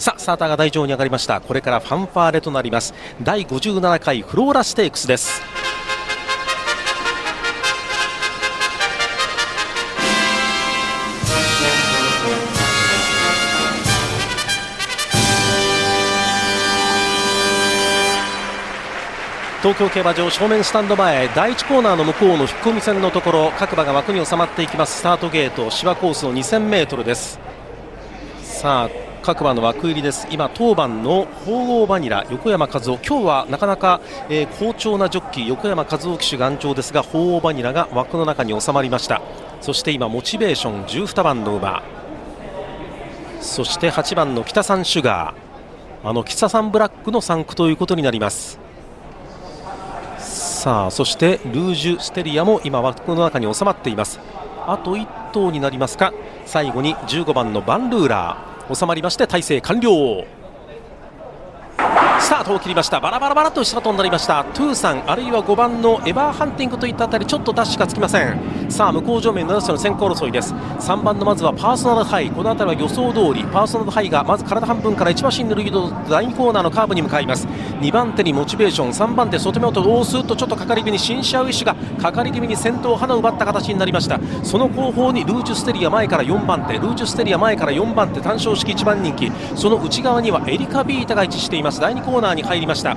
さあスターターが台上に上がりました。これからファンファーレとなります。第57回フローラステークスです。東京競馬場正面スタンド前第1コーナーの向こうの引っ込み線のところ各馬が枠に収まっていきます。スタートゲート芝コースの 2000m です。さあ各馬の枠入りです。今当番の鳳凰バニラ横山和夫。今日はなかなか、えー、好調なジョッキー横山和夫騎手頑丈ですが鳳凰バニラが枠の中に収まりました。そして今モチベーション12番の馬。そして8番の北三シュガー。あの北三ブラックの3区ということになります。さあそしてルージュステリアも今枠の中に収まっています。あと1頭になりますか。最後に15番のバンルーラ。収まりまして体制完了。スタートを切りました。バラバラバラとスタートになりました。トゥーさんあるいは5番のエバーハンティングといったあたりちょっとダッシュがつきません。さあ向こう正面のの先行争いです。3番のまずはパーソナルハイ。この辺りは予想通りパーソナルハイがまず体半分から1馬身のリード第2コーナーのカーブに向かいます。2番手にモチベーション3番手外目をとースーッとちょっとかかり気味にシンシアウィッシュがかかり気味に先頭花を奪った形になりました。その後方にルージュステリア前から4番手ルージュステリア前から4番手単勝式1番人気。その内側にはエリカビータが位置しています。第2コーナーに入りました。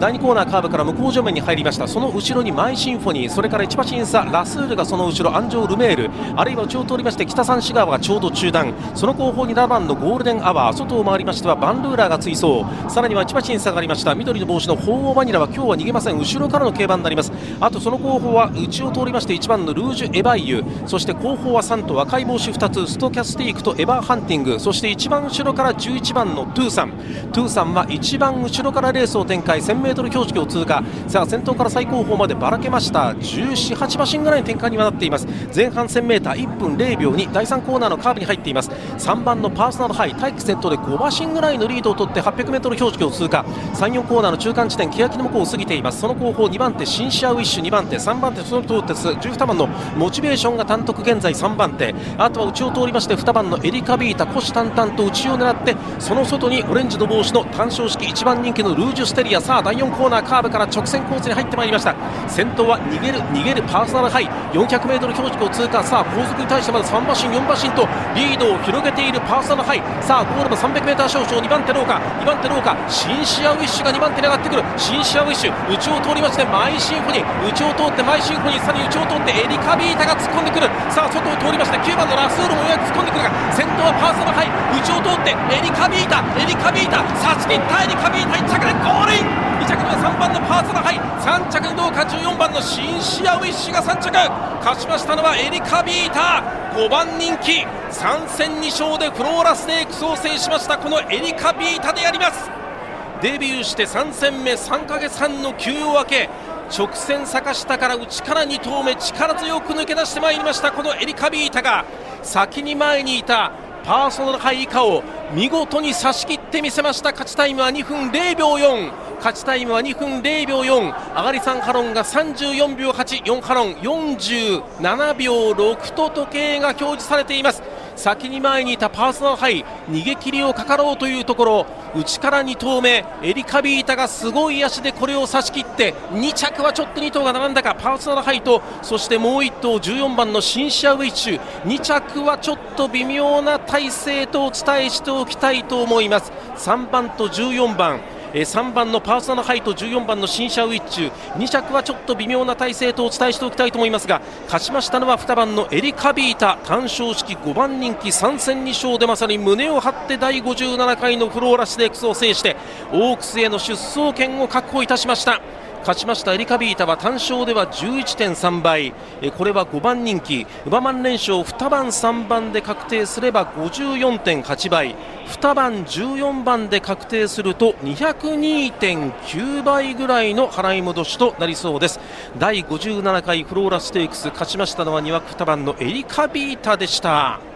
第2コーナーカーブから向こう正面に入りました。その後ろにマイシンフォニー。それから1馬審査ラスールがその後ろアンジョー・ルメール。あるいは内を通りまして北三市川がちょうど中段。その後方に7番のゴールデンアワー。外を回りましてはバンルーラーが追走。さらには1馬審査がありました。緑の帽子の鳳凰バニラは今日は逃げません。後ろからの競馬になります。あとその後方は内を通りまして1番のルージュ・エバイユそして後方は3と赤い帽子2つ。ストキャスティークとエバーハンティング。そして一番後ろから11番のトゥーサン。トゥーサンは一番後ろからレースを展開 1000m 標識を通過。さあ先頭から最高峰までばらけました。17、8馬身ぐらいの展開にはなっています。前半 1000m1 分0秒に第3コーナーのカーブに入っています。3番のパーソナルハイ待機先頭で5馬身ぐらいのリードを取って 800m 標識を通過。34コーナーの中間地点欅の向こうを過ぎています。その後方2番手シンシアウィッシュ2番手3番手その通って12番のモチベーションが単独現在3番手。あとは内を通りまして2番のエリカヴィータ虎視眈々と内を狙ってその外にオレンジの帽子の単勝式1番人気のルージュステリア。さあ第4コーナーカーブから直線コースに入ってまいりました。先頭は逃げる逃げるパーソナルハイ。400m 標識を通過。さあ後続に対してまだ3馬身4馬身とリードを広げているパーソナルハイ。さあゴールも 300m 少々。2番手ローカ2番手ローカシンシアウィッシュが2番手に上がってくる。シンシアウィッシュ。内を通りましてマイシンフォニー。内を通ってマイシンフォニー。さらに内を通ってエリカヴィータが突っ込んでくる。さあ外を通りまして9番のラスールもようやく突っ込んでくるが先頭はパーソナルハイ。ってエリカビータエリカビータ差し切ったエリカビータ1着でゴールイン。2着には3番のパーソナハイ3着にどうか14番のシンシアウィッシュが3着。勝ちましたのはエリカビータ。5番人気3戦2勝でフローラステークスを制しましたこのエリカビータでやります。デビューして3戦目3ヶ月半の休養明け直線坂下から内から2投目力強く抜け出してまいりましたこのエリカビータが。先に前にいたパーソナルハイ以下を見事に差し切ってみせました。勝ちタイムは2分0秒4勝ちタイムは2分0秒4上がり3ハロンが34秒84ハロン47秒6と時計が表示されています。先に前にいたパーソナルハイ逃げ切りをかかろうというところ。内から2頭目エリカヴィータがすごい脚でこれを差し切って2着はちょっと2頭が並んだかパーソナルハイとそしてもう1頭14番のシンシアウィッシュ2着はちょっと微妙な体勢とお伝えしておきたいと思います。3番と14番。え3番のパーソナルハイと14番のシンシャウィッチュ2着はちょっと微妙な体勢とお伝えしておきたいと思いますが勝ちましたのは2番のエリカビータ単勝式5番人気3戦2勝でまさに胸を張って第57回のフローラシデックスを制してオークスへの出走権を確保いたしました。勝ちましたエリカビータは単勝では11.3倍。これは5番人気。馬番連勝2番3番で確定すれば54.8倍。2番14番で確定すると202.9倍ぐらいの払い戻しとなりそうです。第57回フローラステークス勝ちましたのは2枠2番のエリカビータでした。